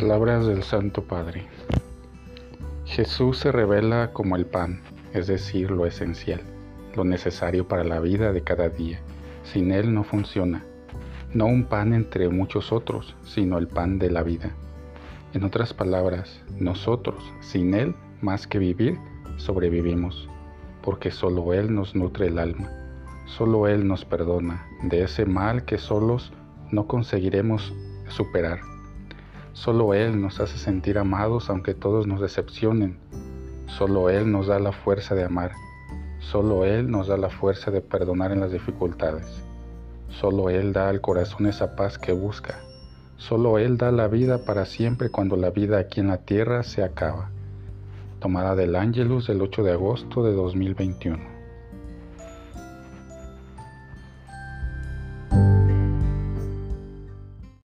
Palabras del Santo Padre. Jesús se revela como el pan, es decir, lo esencial, lo necesario para la vida de cada día. Sin Él no funciona. No un pan entre muchos otros, sino el pan de la vida. En otras palabras, nosotros, sin Él, más que vivir, sobrevivimos, porque solo Él nos nutre el alma, solo Él nos perdona de ese mal que solos no conseguiremos superar. Solo Él nos hace sentir amados aunque todos nos decepcionen. Solo Él nos da la fuerza de amar. Solo Él nos da la fuerza de perdonar en las dificultades. Solo Él da al corazón esa paz que busca. Solo Él da la vida para siempre cuando la vida aquí en la tierra se acaba. Tomada del Ángelus del 8 de agosto de 2021.